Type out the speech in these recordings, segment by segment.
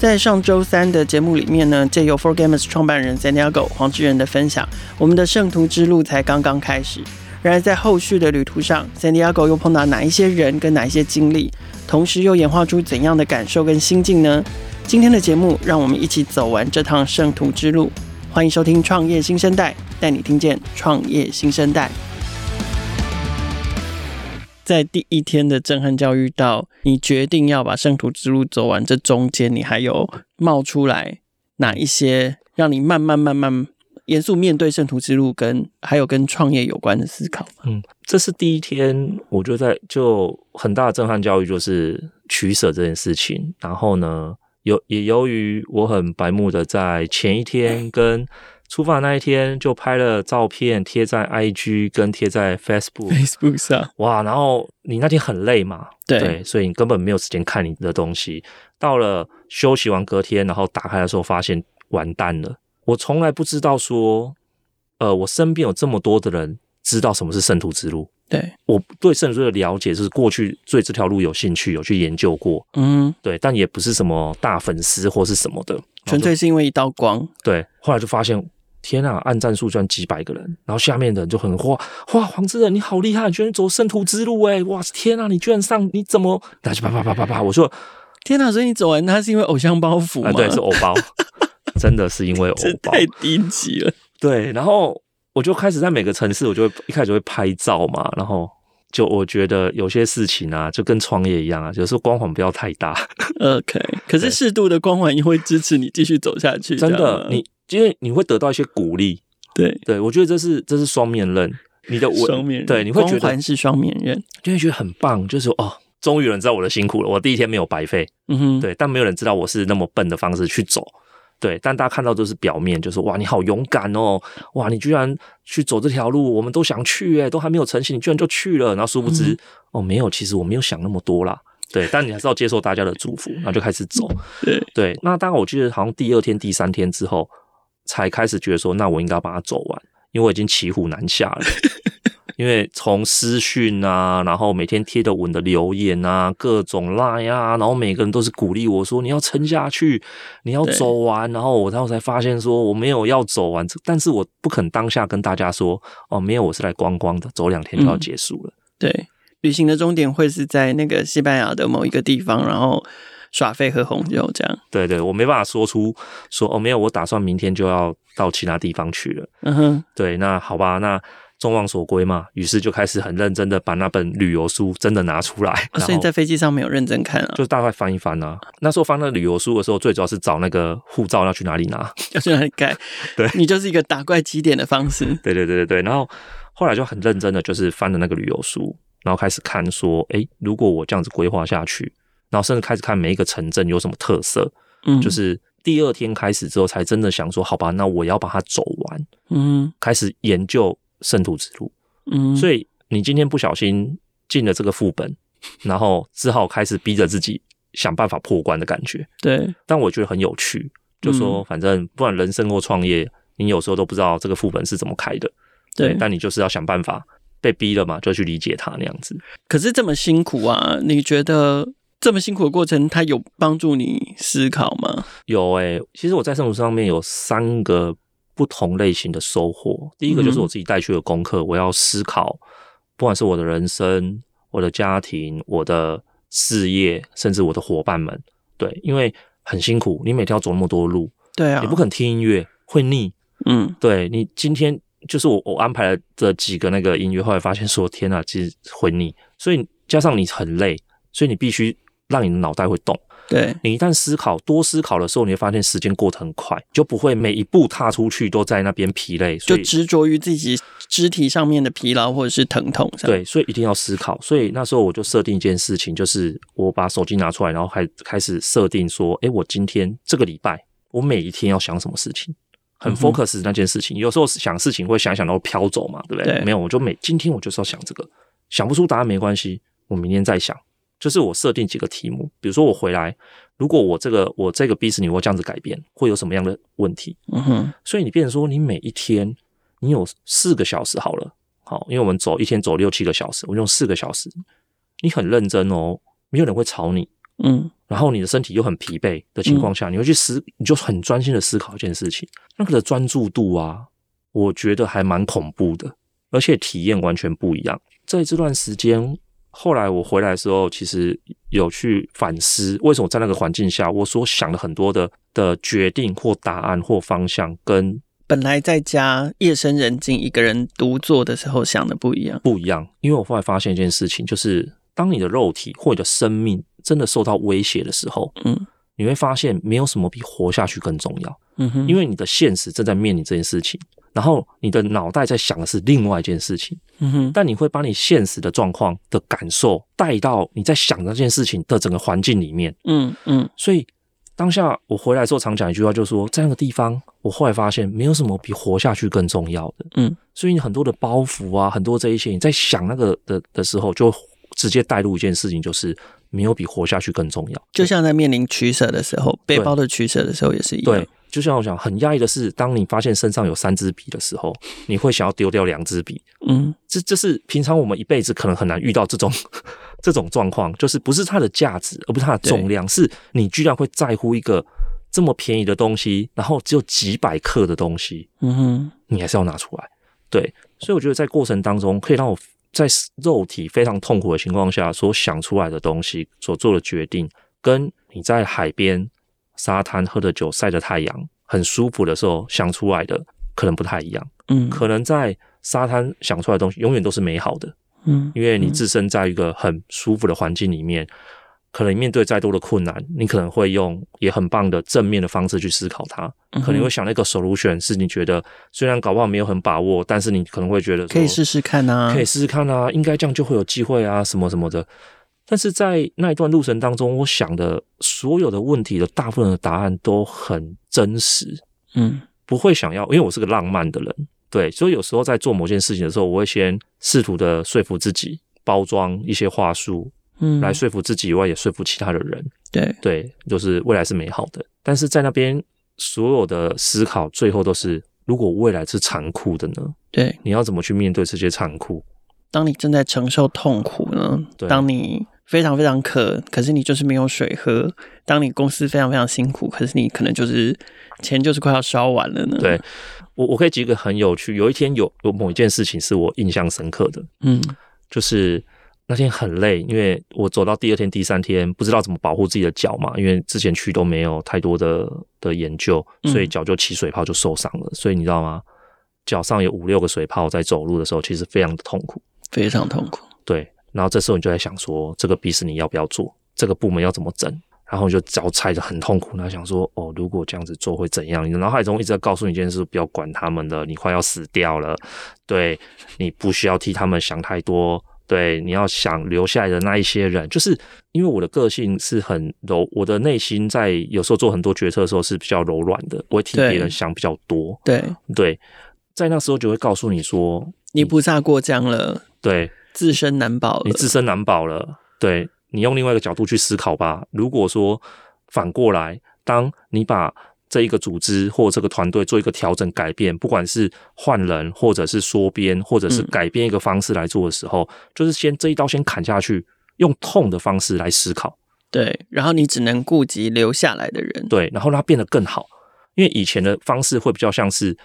在上周三的节目里面呢，借由 For Gamers 创办人 Santiago 黄志仁的分享，我们的圣徒之路才刚刚开始。然而在后续的旅途上，Santiago 又碰到哪一些人跟哪一些经历，同时又演化出怎样的感受跟心境呢？今天的节目，让我们一起走完这趟圣徒之路。欢迎收听创业新生代，带你听见创业新生代。在第一天的震撼教育到你决定要把圣徒之路走完，这中间你还有冒出来哪一些让你慢慢慢慢严肃面对圣徒之路，跟还有跟创业有关的思考？嗯，这是第一天，我就在就很大的震撼教育就是取舍这件事情。然后呢，由也由于我很白目的在前一天跟出发那一天就拍了照片贴在 IG 跟贴在 Facebook Facebook 上，哇！然后你那天很累嘛，对，对，所以你根本没有时间看你的东西。到了休息完隔天，然后打开的时候，发现完蛋了。我从来不知道说，呃，我身边有这么多的人知道什么是圣徒之路。对，我对圣徒的了解就是过去对这条路有兴趣，有去研究过，嗯，对，但也不是什么大粉丝或是什么的，纯粹是因为一道光。对，后来就发现。天啊！按战术居然几百个人，然后下面的人就很哇哇，黄志仁你好厉害，你居然走圣徒之路哎！哇天啊！你居然上，你怎么？那就啪啪啪啪啪！我说天啊！所以你走完，他是因为偶像包袱吗？啊，对，是偶包，真的是因为偶包，太低级了。对，然后我就开始在每个城市，我就会一开始就会拍照嘛，然后就我觉得有些事情啊，就跟创业一样啊，有时候光环不要太大。OK，可是适度的光环也会支持你继续走下去。真的，你。因为你会得到一些鼓励，对对，我觉得这是这是双面刃，你的双面刃，对，你会觉得光环是双面刃，就会觉得很棒，就是说哦，终于有人知道我的辛苦了，我第一天没有白费，嗯哼，对，但没有人知道我是那么笨的方式去走，对，但大家看到都是表面，就是哇，你好勇敢哦，哇，你居然去走这条路，我们都想去，诶，都还没有成型，你居然就去了，然后殊不知、嗯、哦，没有，其实我没有想那么多啦，对，但你还是要接受大家的祝福，然后就开始走，对对，那当然，我记得好像第二天、第三天之后。才开始觉得说，那我应该要把它走完，因为我已经骑虎难下了。因为从私讯啊，然后每天贴的文的留言啊，各种赖啊，然后每个人都是鼓励我说，你要撑下去，你要走完。然后我然后才发现说，我没有要走完，但是我不肯当下跟大家说，哦，没有，我是来观光的，走两天就要结束了。嗯、对，旅行的终点会是在那个西班牙的某一个地方，然后。耍废喝红酒这样，对对，我没办法说出说哦，没有，我打算明天就要到其他地方去了。嗯哼，对，那好吧，那众望所归嘛，于是就开始很认真的把那本旅游书真的拿出来。啊、所以在飞机上没有认真看啊，就大概翻一翻啊。那时候翻那旅游书的时候，最主要是找那个护照要去哪里拿，要去哪里盖。对，你就是一个打怪起点的方式。对对对对对，然后后来就很认真的就是翻了那个旅游书，然后开始看说，诶，如果我这样子规划下去。然后甚至开始看每一个城镇有什么特色，嗯，就是第二天开始之后，才真的想说，好吧，那我要把它走完，嗯，开始研究圣徒之路，嗯，所以你今天不小心进了这个副本，然后只好开始逼着自己想办法破关的感觉，对，但我觉得很有趣，就说反正不管人生或创业，你有时候都不知道这个副本是怎么开的，对，但你就是要想办法，被逼了嘛，就去理解它那样子。可是这么辛苦啊，你觉得？这么辛苦的过程，它有帮助你思考吗？有诶、欸，其实我在圣徒上面有三个不同类型的收获。第一个就是我自己带去的功课，嗯、我要思考，不管是我的人生、我的家庭、我的事业，甚至我的伙伴们，对，因为很辛苦，你每天要走那么多路，对啊，你不肯听音乐会腻，嗯，对，你今天就是我我安排了这几个那个音乐，后来发现说天哪，其实会腻，所以加上你很累，所以你必须。让你的脑袋会动，对，你一旦思考多思考的时候，你会发现时间过得很快，就不会每一步踏出去都在那边疲累，就执着于自己肢体上面的疲劳或者是疼痛。对，所以一定要思考。所以那时候我就设定一件事情，就是我把手机拿出来，然后开开始设定说，哎，我今天这个礼拜，我每一天要想什么事情，很 focus 那件事情。嗯、有时候想事情会想想到飘走嘛，对不对？对，没有，我就每今天我就是要想这个，想不出答案没关系，我明天再想。就是我设定几个题目，比如说我回来，如果我这个我这个 business 我这样子改变，会有什么样的问题？嗯哼，所以你变成说，你每一天你有四个小时好了，好，因为我们走一天走六七个小时，我用四个小时，你很认真哦，没有人会吵你，嗯，然后你的身体又很疲惫的情况下，嗯、你会去思，你就很专心的思考一件事情，那个的专注度啊，我觉得还蛮恐怖的，而且体验完全不一样。在这段时间，后来我回来的时候，其实有去反思，为什么在那个环境下，我所想的很多的的决定或答案或方向，跟本来在家夜深人静一个人独坐的时候想的不一样，不一样。因为我后来发现一件事情，就是当你的肉体或你的生命真的受到威胁的时候，嗯，你会发现没有什么比活下去更重要，嗯哼，因为你的现实正在面临这件事情。然后你的脑袋在想的是另外一件事情，嗯哼，但你会把你现实的状况的感受带到你在想那件事情的整个环境里面，嗯嗯，所以当下我回来之后常讲一句话，就是说在那个地方，我后来发现没有什么比活下去更重要的，嗯，所以你很多的包袱啊，很多这一些你在想那个的的时候，就直接带入一件事情，就是没有比活下去更重要，就像在面临取舍的时候，背包的取舍的时候也是一样。对。就像我讲，很压抑的是，当你发现身上有三支笔的时候，你会想要丢掉两支笔。嗯，这这是平常我们一辈子可能很难遇到这种 这种状况，就是不是它的价值，而不是它的重量，是你居然会在乎一个这么便宜的东西，然后只有几百克的东西，嗯哼，你还是要拿出来。对，所以我觉得在过程当中，可以让我在肉体非常痛苦的情况下所想出来的东西，所做的决定，跟你在海边。沙滩喝着酒，晒着太阳，很舒服的时候想出来的可能不太一样。嗯，可能在沙滩想出来的东西永远都是美好的。嗯，因为你置身在一个很舒服的环境里面，可能面对再多的困难，你可能会用也很棒的正面的方式去思考它。可能会想那个 solution，是你觉得虽然搞不好没有很把握，但是你可能会觉得可以试试看啊，可以试试看啊，应该这样就会有机会啊，什么什么的。但是在那一段路程当中，我想的所有的问题的大部分的答案都很真实，嗯，不会想要，因为我是个浪漫的人，对，所以有时候在做某件事情的时候，我会先试图的说服自己，包装一些话术，嗯，来说服自己以外，也说服其他的人，对对，就是未来是美好的。但是在那边所有的思考，最后都是如果未来是残酷的呢？对，你要怎么去面对这些残酷？当你正在承受痛苦呢？对，当你。非常非常渴，可是你就是没有水喝。当你公司非常非常辛苦，可是你可能就是钱就是快要烧完了呢。对，我我可以举一个很有趣，有一天有有某一件事情是我印象深刻的，嗯，就是那天很累，因为我走到第二天、第三天不知道怎么保护自己的脚嘛，因为之前去都没有太多的的研究，所以脚就起水泡就受伤了。嗯，所以你知道吗？脚上有五六个水泡，在走路的时候其实非常的痛苦，非常痛苦。对。然后这时候你就在想说，这个鼻屎你要不要做？这个部门要怎么整？然后就脚踩着很痛苦，然后想说，哦，如果这样子做会怎样？你的脑海中一直在告诉你一件事：不要管他们了，你快要死掉了。对，你不需要替他们想太多。对，你要想留下来的那一些人，就是因为我的个性是很柔，我的内心在有时候做很多决策的时候是比较柔软的，我会替别人想比较多。对对，在那时候就会告诉你说，你不炸过江了。对。自身难保了，你自身难保了。对，你用另外一个角度去思考吧。如果说反过来，当你把这一个组织或这个团队做一个调整改变，不管是换人，或者是缩编，或者是改变一个方式来做的时候，嗯、就是先这一刀先砍下去，用痛的方式来思考。对，然后你只能顾及留下来的人。对，然后让它变得更好。因为以前的方式会比较像是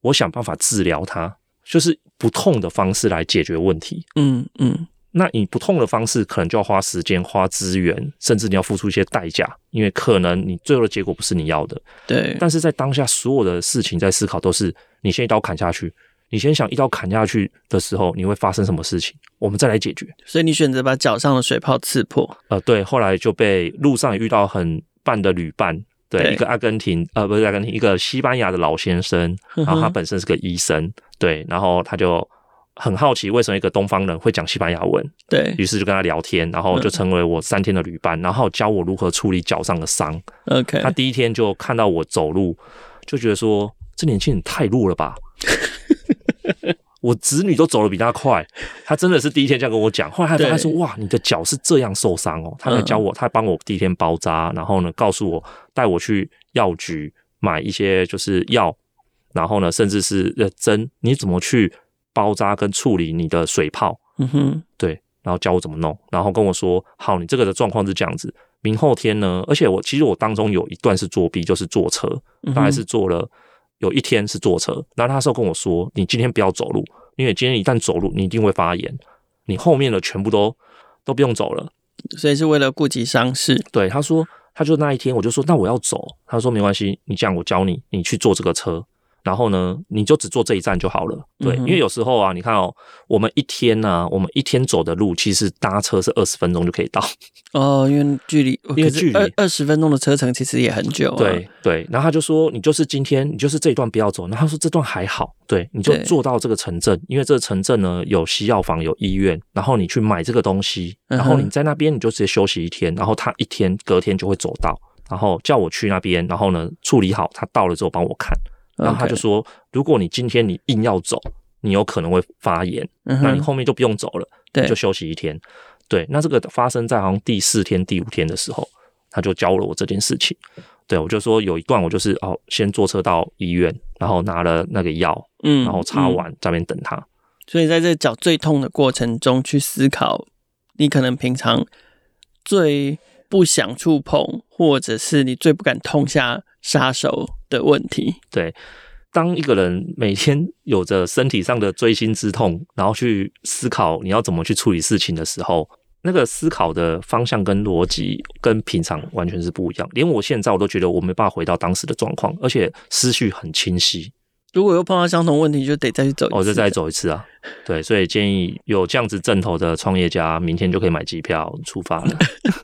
我想办法治疗它。就是不痛的方式来解决问题，嗯嗯，那你不痛的方式，可能就要花时间、花资源，甚至你要付出一些代价，因为可能你最后的结果不是你要的。对，但是在当下，所有的事情在思考都是你先一刀砍下去，你先想一刀砍下去的时候，你会发生什么事情，我们再来解决。所以你选择把脚上的水泡刺破。呃，对，后来就被路上也遇到很棒的旅伴。对，一个阿根廷，呃，不是阿根廷，一个西班牙的老先生，然后他本身是个医生，对，然后他就很好奇为什么一个东方人会讲西班牙文，对，于是就跟他聊天，然后就成为我三天的旅伴，然后教我如何处理脚上的伤。OK，他第一天就看到我走路，就觉得说这年轻人太弱了吧。我子女都走得比他快，他真的是第一天这样跟我讲。后来他他说：“哇，你的脚是这样受伤哦。”他来教我，他帮我第一天包扎，然后呢，告诉我带我去药局买一些就是药，然后呢，甚至是呃针，你怎么去包扎跟处理你的水泡？嗯哼，对，然后教我怎么弄，然后跟我说：“好，你这个的状况是这样子，明后天呢，而且我其实我当中有一段是作弊，就是坐车，大概是坐了有一天是坐车。然后他那时候跟我说：“你今天不要走路，因为今天一旦走路，你一定会发炎，你后面的全部都都不用走了。”所以是为了顾及伤势。对，他说，他就那一天，我就说：“那我要走。”他说：“没关系，你这样我教你，你去坐这个车。”然后呢，你就只坐这一站就好了。对，因为有时候啊，你看哦，我们一天呢、啊，我们一天走的路，其实搭车是二十分钟就可以到。哦，因为距离，因为距离二二十分钟的车程其实也很久、啊。对对，然后他就说，你就是今天，你就是这一段不要走。然后他说这段还好，对，你就坐到这个城镇，因为这个城镇呢有西药房、有医院，然后你去买这个东西，然后你在那边你就直接休息一天，然后他一天隔天就会走到，然后叫我去那边，然后呢处理好，他到了之后帮我看。然后他就说：“ Okay. 如果你今天你硬要走，你有可能会发炎，嗯、那你后面就不用走了，对，就休息一天。对，那这个发生在好像第四天、第五天的时候，他就教了我这件事情。对，我就说有一段我就是哦，先坐车到医院，然后拿了那个药，嗯，然后擦完、嗯、在那边等他。所以在这脚最痛的过程中去思考，你可能平常最不想触碰，或者是你最不敢痛下杀手的问题，对。当一个人每天有着身体上的锥心之痛，然后去思考你要怎么去处理事情的时候，那个思考的方向跟逻辑跟平常完全是不一样。连我现在我都觉得我没办法回到当时的状况，而且思绪很清晰。如果又碰到相同问题，就得再去走一次。哦，就再走一次啊。对，所以建议有这样子阵头的创业家，明天就可以买机票出发了。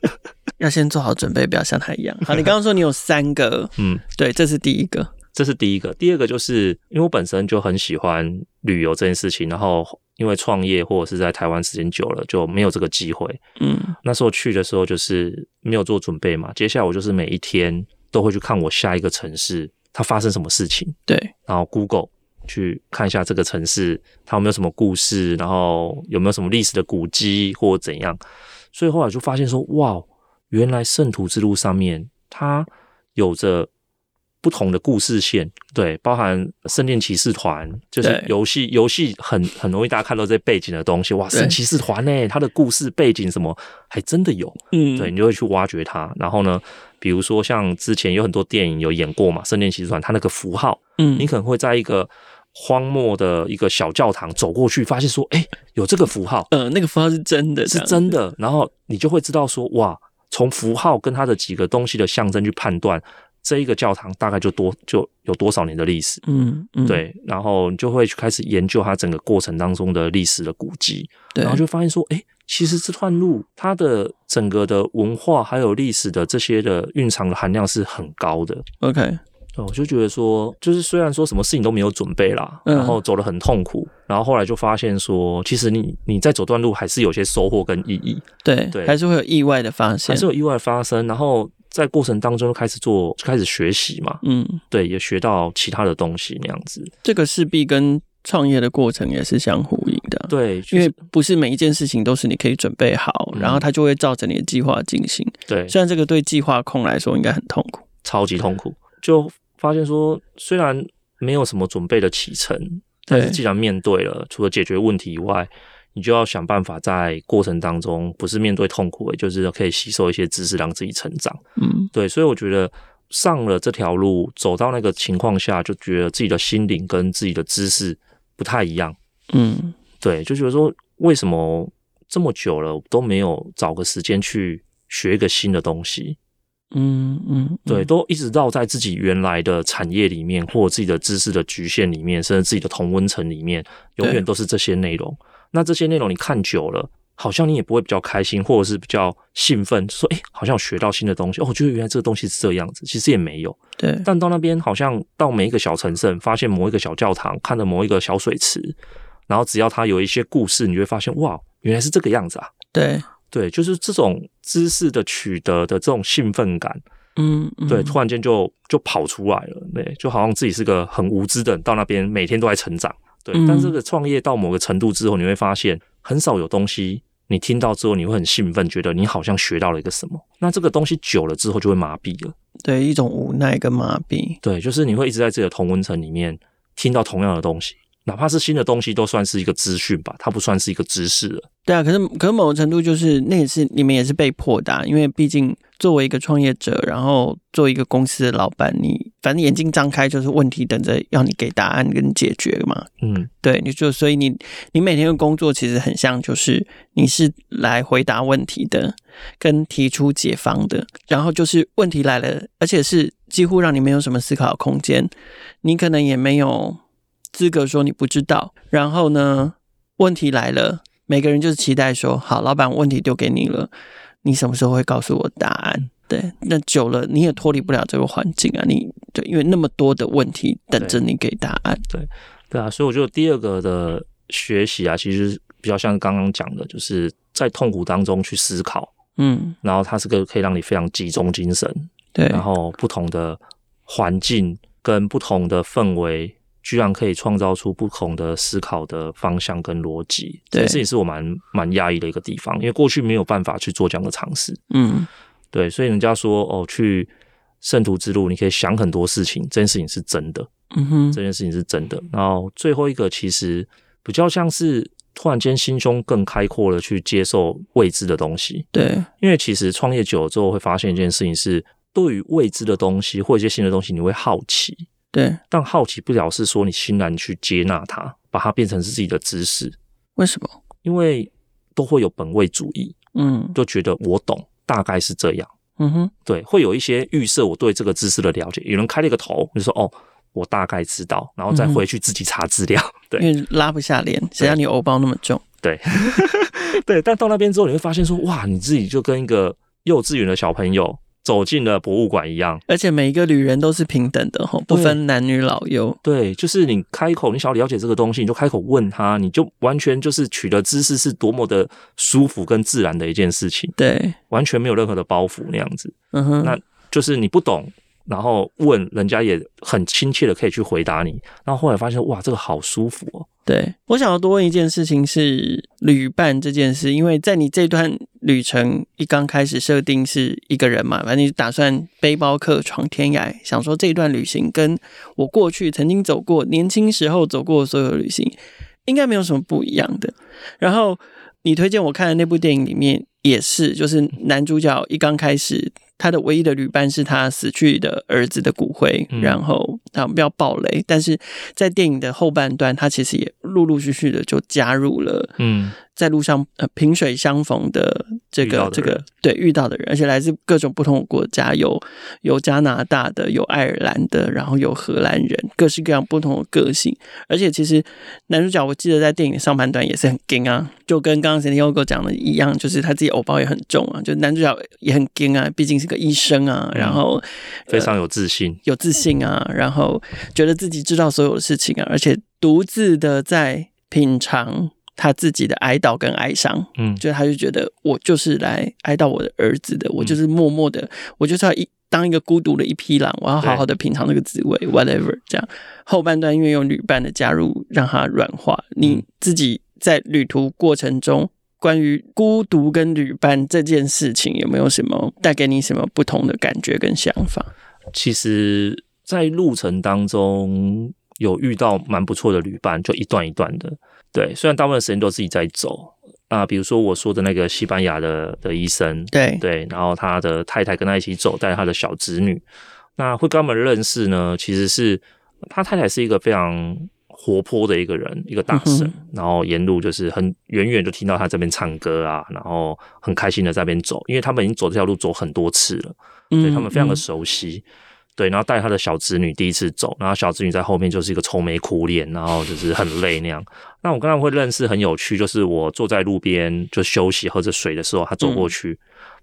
要先做好准备，不要像他一样。好，你刚刚说你有三个，嗯，对，这是第一个，这是第一个。第二个就是因为我本身就很喜欢旅游这件事情，然后因为创业或者是在台湾时间久了，就没有这个机会。嗯，那时候去的时候就是没有做准备嘛。接下来我就是每一天都会去看我下一个城市它发生什么事情，对，然后 Google 去看一下这个城市它有没有什么故事，然后有没有什么历史的古迹或怎样。所以后来就发现说，哇。原来圣徒之路上面，它有着不同的故事线，对，包含圣殿骑士团，就是游戏游戏很很容易大家看到这些背景的东西，哇，圣骑士团呢，它的故事背景什么还真的有，嗯，对，你就会去挖掘它。然后呢，比如说像之前有很多电影有演过嘛，圣殿骑士团它那个符号，嗯，你可能会在一个荒漠的一个小教堂走过去，发现说，哎，有这个符号，呃，那个符号是真的，是真的，然后你就会知道说，哇。从符号跟它的几个东西的象征去判断，这一个教堂大概就多就有多少年的历史，嗯，嗯，对，然后你就会去开始研究它整个过程当中的历史的古迹，然后就发现说，哎，其实这段路它的整个的文化还有历史的这些的蕴藏的含量是很高的，OK。我就觉得说，就是虽然说什么事情都没有准备啦，然后走得很痛苦，然后后来就发现说，其实你你在走段路还是有些收获跟意义，对对，还是会有意外的发生，还是有意外发生，然后在过程当中开始做，就开始学习嘛，嗯，对，也学到其他的东西那样子。这个势必跟创业的过程也是相呼应的，对，因为不是每一件事情都是你可以准备好，然后它就会照着你的计划进行。对，虽然这个对计划控来说应该很痛苦，超级痛苦，就。发现说，虽然没有什么准备的启程，但是既然面对了，除了解决问题以外，你就要想办法在过程当中，不是面对痛苦，也就是可以吸收一些知识，让自己成长。嗯，对，所以我觉得上了这条路，走到那个情况下，就觉得自己的心灵跟自己的知识不太一样。嗯，对，就觉得说，为什么这么久了都没有找个时间去学一个新的东西？嗯嗯，对，都一直绕在自己原来的产业里面，或者自己的知识的局限里面，甚至自己的同温层里面，永远都是这些内容。那这些内容你看久了，好像你也不会比较开心，或者是比较兴奋，说，哎，好像学到新的东西。哦，我觉得原来这个东西是这样子，其实也没有。对，但到那边好像到每一个小城镇，发现某一个小教堂，看着某一个小水池，然后只要它有一些故事，你就会发现，哇，原来是这个样子啊。对。对，就是这种知识的取得的这种兴奋感，嗯，嗯，对，突然间就就跑出来了，对，就好像自己是个很无知的人，到那边每天都在成长，对。嗯、但是这个创业到某个程度之后，你会发现很少有东西，你听到之后你会很兴奋，觉得你好像学到了一个什么。那这个东西久了之后就会麻痹了，对，一种无奈跟麻痹，对，就是你会一直在自己的同温层里面听到同样的东西，哪怕是新的东西，都算是一个资讯吧，它不算是一个知识了。对啊，可是可是某种程度就是那也是你们也是被迫的啊，因为毕竟作为一个创业者，然后做一个公司的老板，你反正眼睛张开就是问题等着要你给答案跟解决嘛。嗯，对，你就所以你你每天的工作其实很像，就是你是来回答问题的，跟提出解方的，然后就是问题来了，而且是几乎让你没有什么思考的空间，你可能也没有。资格说你不知道，然后呢，问题来了，每个人就是期待说，好，老板问题丢给你了，你什么时候会告诉我答案？对，那久了你也脱离不了这个环境啊，你对，因为那么多的问题等着你给答案。对，对啊，所以我觉得第二个的学习啊，其实比较像刚刚讲的，就是在痛苦当中去思考，嗯，然后它是个可以让你非常集中精神，对，然后不同的环境跟不同的氛围。居然可以创造出不同的思考的方向跟逻辑，这件事情是我蛮蛮讶异的一个地方，因为过去没有办法去做这样的尝试。嗯，对，所以人家说哦，去圣徒之路，你可以想很多事情，这件事情是真的。嗯哼，这件事情是真的。然后最后一个其实比较像是突然间心胸更开阔了，去接受未知的东西。对，因为其实创业久了之后，会发现一件事情是，对于未知的东西或一些新的东西，你会好奇。对，但好奇不了是说你欣然去接纳它，把它变成是自己的知识。为什么？因为都会有本位主义，嗯，就觉得我懂，大概是这样。嗯哼，对，会有一些预设我对这个知识的了解。有人开了一个头，就说哦，我大概知道，然后再回去自己查资料。嗯、对，因为拉不下脸，谁让你欧包那么重？对，对。但到那边之后，你会发现说，哇，你自己就跟一个幼稚园的小朋友。走进了博物馆一样，而且每一个旅人都是平等的哈，不分男女老幼。对，就是你开口，你想要了解这个东西，你就开口问他，你就完全就是取得知识是多么的舒服跟自然的一件事情。对，完全没有任何的包袱那样子。嗯哼，那就是你不懂。然后问人家也很亲切的可以去回答你，然后后来发现哇，这个好舒服哦。对，我想要多问一件事情是旅伴这件事，因为在你这段旅程一刚开始设定是一个人嘛，反正你打算背包客闯天涯，想说这段旅行跟我过去曾经走过年轻时候走过的所有旅行应该没有什么不一样的。然后你推荐我看的那部电影里面也是，就是男主角一刚开始，他的唯一的旅伴是他死去的儿子的骨灰。然后他不要暴雷，但是在电影的后半段，他其实也陆陆续续的就加入了。嗯，在路上呃，萍水相逢的这个这个对遇到的人，而且来自各种不同的国家，有有加拿大的，有爱尔兰的，然后有荷兰人，各式各样不同的个性。而且其实男主角，我记得在电影上半段也是很硬啊，就跟刚刚前天 ogo 讲的一样，就是他自己。偶包也很重啊，就男主角也很硬啊，毕竟是个医生啊，然后非常有自信，有自信啊，然后觉得自己知道所有的事情啊，而且独自的在品尝他自己的哀悼跟哀伤，嗯，就他就觉得我就是来哀悼我的儿子的，我就是默默的，我就是要一当一个孤独的一匹狼，我要好好的品尝那个滋味，whatever 这样。后半段因为有旅伴的加入，让他软化。你自己在旅途过程中。关于孤独跟旅伴这件事情，有没有什么带给你什么不同的感觉跟想法？其实，在路程当中有遇到蛮不错的旅伴，就一段一段的。对，虽然大部分时间都自己在走啊，比如说我说的那个西班牙的的医生，对对，然后他的太太跟他一起走，带着他的小侄女，那会跟他们认识呢，其实是他太太是一个非常活泼的一个人，一个大神，嗯、然后沿路就是很远远就听到他这边唱歌啊，然后很开心的在那边走，因为他们已经走这条路走很多次了，嗯、对他们非常的熟悉。嗯对，然后带他的小侄女第一次走，然后小侄女在后面就是一个愁眉苦脸，然后就是很累那样。那我跟他们会认识很有趣，就是我坐在路边就休息喝着水的时候，他走过去，嗯、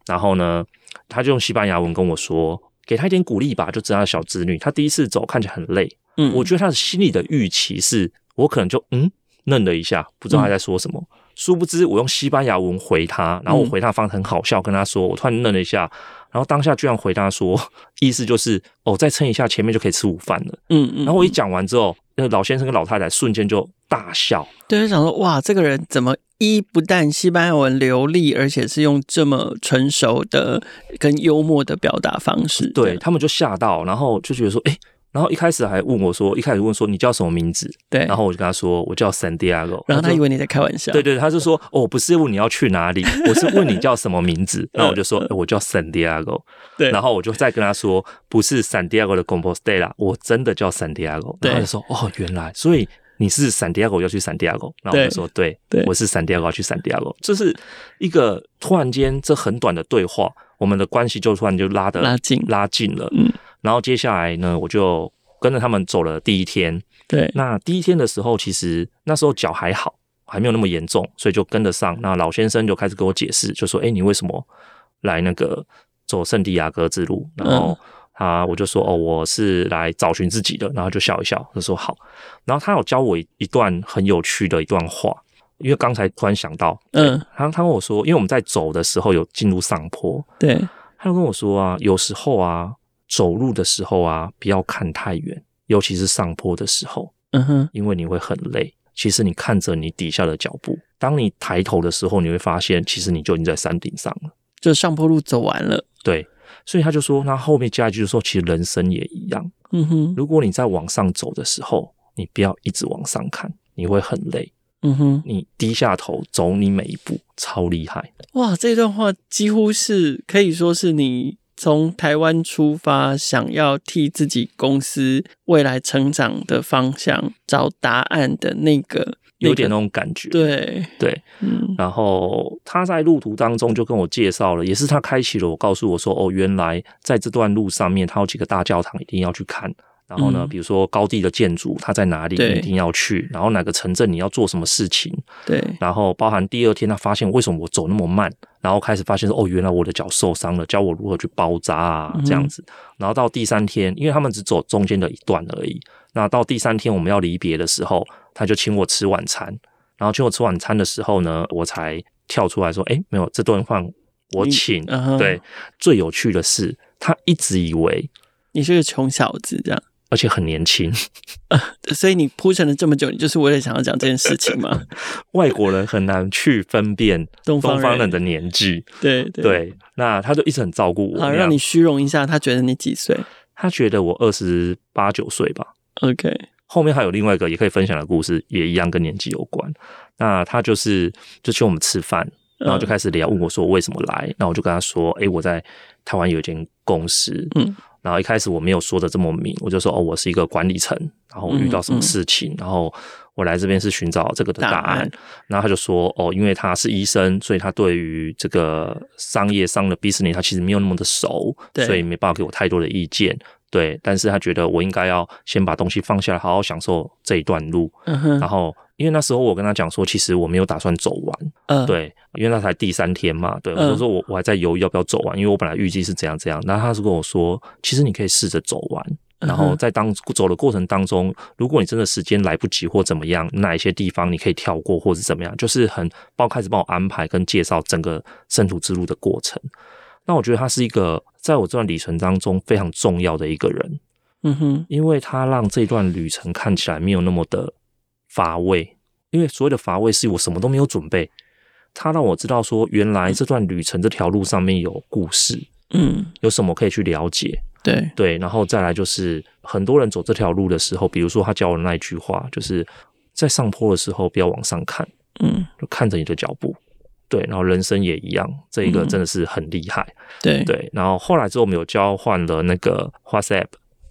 然后呢，他就用西班牙文跟我说，给他一点鼓励吧，就知道小侄女，她第一次走看起来很累，嗯，我觉得他的心里的预期是我可能就嗯愣了一下，不知道他在说什么，嗯、殊不知我用西班牙文回他，然后我回他方很好笑，跟他说，我突然愣了一下。然后当下居然回答说，意思就是哦，再撑一下，前面就可以吃午饭了。嗯嗯。然后我一讲完之后，那个老先生跟老太太瞬间就大笑。对，就想说哇，这个人怎么一不但西班牙文流利，而且是用这么成熟的跟幽默的表达方式。对，他们就吓到，然后就觉得说，哎。然后一开始还问我说，一开始问说你叫什么名字？对，然后我就跟他说我叫 San Diego，然后他以为你在开玩笑。对对，他就说哦，不是问你要去哪里，我是问你叫什么名字。然后我就说我叫 Santiago，对，然后我就再跟他说不是 Santiago 的 Compostela，我真的叫 Santiago。然后他就说哦，原来所以。你是圣地亚哥要去圣地亚哥，然后我就说对，对，我是圣地亚哥要去圣地亚哥，这是一个突然间这很短的对话，我们的关系就突然就拉的拉近拉近了。嗯，然后接下来呢，我就跟着他们走了第一天。对，那第一天的时候，其实那时候脚还好，还没有那么严重，所以就跟得上。那老先生就开始跟我解释，就说：“哎，你为什么来那个走圣地亚哥之路？”然后。嗯啊，我就说哦，我是来找寻自己的，然后就笑一笑，就说好。然后他有教我一段很有趣的一段话，因为刚才突然想到，嗯，他他跟我说，因为我们在走的时候有进入上坡，对，他就跟我说啊，有时候啊，走路的时候啊，不要看太远，尤其是上坡的时候，嗯哼，因为你会很累。其实你看着你底下的脚步，当你抬头的时候，你会发现，其实你就已经在山顶上了，就上坡路走完了，对。所以他就说，那后面加一句说，其实人生也一样。嗯哼，如果你在往上走的时候，你不要一直往上看，你会很累。嗯哼，你低下头走你每一步，超厉害。哇，这段话几乎是可以说是你从台湾出发，想要替自己公司未来成长的方向找答案的那个。有点那种感觉，对对，嗯，然后他在路途当中就跟我介绍了，也是他开启了我，告诉我说，哦，原来在这段路上面，他有几个大教堂一定要去看，然后呢，比如说高地的建筑，它在哪里一定要去，然后哪个城镇你要做什么事情，对，然后包含第二天他发现为什么我走那么慢，然后开始发现说，哦，原来我的脚受伤了，教我如何去包扎啊，这样子，然后到第三天，因为他们只走中间的一段而已，那到第三天我们要离别的时候。他就请我吃晚餐，然后请我吃晚餐的时候呢，我才跳出来说：“哎，没有，这顿饭我请。Uh-huh. ”对，最有趣的是，他一直以为你是个穷小子，这样，而且很年轻，所以你铺陈了这么久，你就是为了想要讲这件事情吗？外国人很难去分辨东方人的年纪，对对，对，那他就一直很照顾我，好让你虚荣一下。他觉得你几岁？他觉得我二十八九岁吧。OK。后面还有另外一个也可以分享的故事，也一样跟年纪有关。那他就是就请我们吃饭，然后就开始聊，问我说为什么来。那我就跟他说：“诶，我在台湾有一间公司。”嗯，然后一开始我没有说的这么明，我就说：“哦，我是一个管理层，然后我遇到什么事情，然后我来这边是寻找这个的答案。”然后他就说：“哦，因为他是医生，所以他对于这个商业上的 business 他其实没有那么的熟，所以没办法给我太多的意见。”对，但是他觉得我应该要先把东西放下来，好好享受这一段路。嗯哼。然后，因为那时候我跟他讲说，其实我没有打算走完。嗯。对，因为那才第三天嘛。对，我就说我我还在犹豫要不要走完，因为我本来预计是怎样怎样。那他是跟我说，其实你可以试着走完。然后在当走的过程当中，如果你真的时间来不及或怎么样，哪一些地方你可以跳过或者怎么样，就是很帮开始帮我安排跟介绍整个圣徒之路的过程。那我觉得他是一个在我这段旅程当中非常重要的一个人，嗯哼，因为他让这段旅程看起来没有那么的乏味，因为所谓的乏味是我什么都没有准备，他让我知道说原来这段旅程这条路上面有故事，嗯，有什么可以去了解，对。对，然后再来就是很多人走这条路的时候，比如说他教我的那一句话，就是在上坡的时候不要往上看，嗯，就看着你的脚步。对，然后人生也一样，这一个真的是很厉害。嗯、对对，然后后来之后我们有交换了那个 WhatsApp，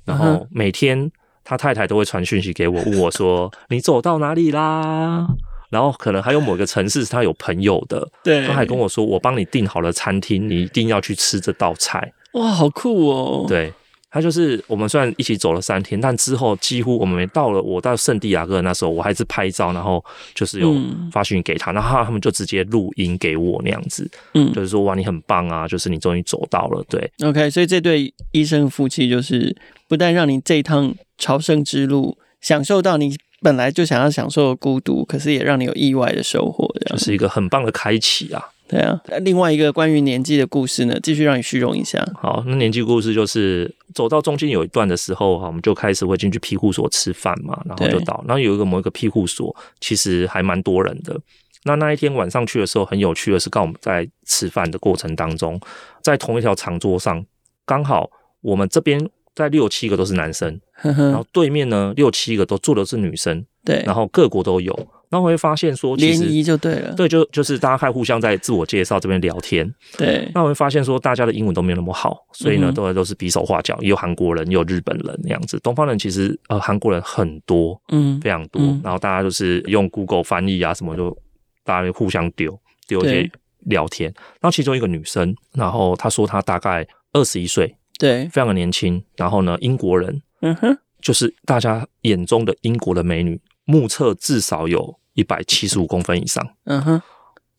然后每天他太太都会传讯息给我，问我说你走到哪里啦？然后可能还有某个城市是他有朋友的，对，他还跟我说我帮你订好了餐厅，你一定要去吃这道菜。哇，好酷哦！对。他就是我们虽然一起走了三天，但之后几乎我们没到了我到圣地亚哥那时候，我还是拍照，然后就是有发讯给他，然后他们就直接录音给我那样子，嗯，就是说哇你很棒啊，就是你终于走到了，对，OK，所以这对医生夫妻就是不但让你这一趟朝圣之路享受到你本来就想要享受的孤独，可是也让你有意外的收获，这样，就是一个很棒的开启啊。对啊，另外一个关于年纪的故事呢，继续让你虚荣一下。好，那年纪故事就是走到中间有一段的时候哈，我们就开始会进去庇护所吃饭嘛，然后就到，然后有一个某一个庇护所，其实还蛮多人的。那那一天晚上去的时候，很有趣的是，刚我们在吃饭的过程当中，在同一条长桌上，刚好我们这边在六七个都是男生，然后对面呢六七个都坐的是女生，对，然后各国都有，然后我会发现说，联谊就对了，对，就就是大家开互相在自我介绍这边聊天，对，那我会发现说大家的英文都没有那么好，所以呢都都是比手画脚，也有韩国人，也有日本人那样子，东方人其实呃韩国人很多，嗯非常多，嗯。然后大家就是用 Google 翻译啊什么就大家就互相丢丢一些聊天，然后其中一个女生，然后她说她大概二十一岁。对，非常的年轻，然后呢，英国人嗯哼，就是大家眼中的英国的美女，目测至少有一百七十五公分以上，嗯哼，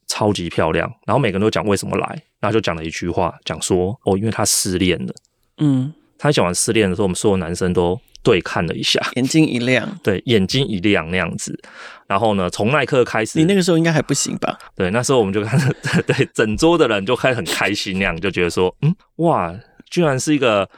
超级漂亮。然后每个人都讲为什么来，然后就讲了一句话，讲说哦，因为他失恋了。嗯，他讲完失恋的时候，我们所有男生都对看了一下，眼睛一亮，对，眼睛一亮那样子。然后呢，从那一刻开始，你那个时候应该还不行吧？对，那时候我们就看，对，整桌的人就开始很开心那样，就觉得说，嗯，哇，居然是一个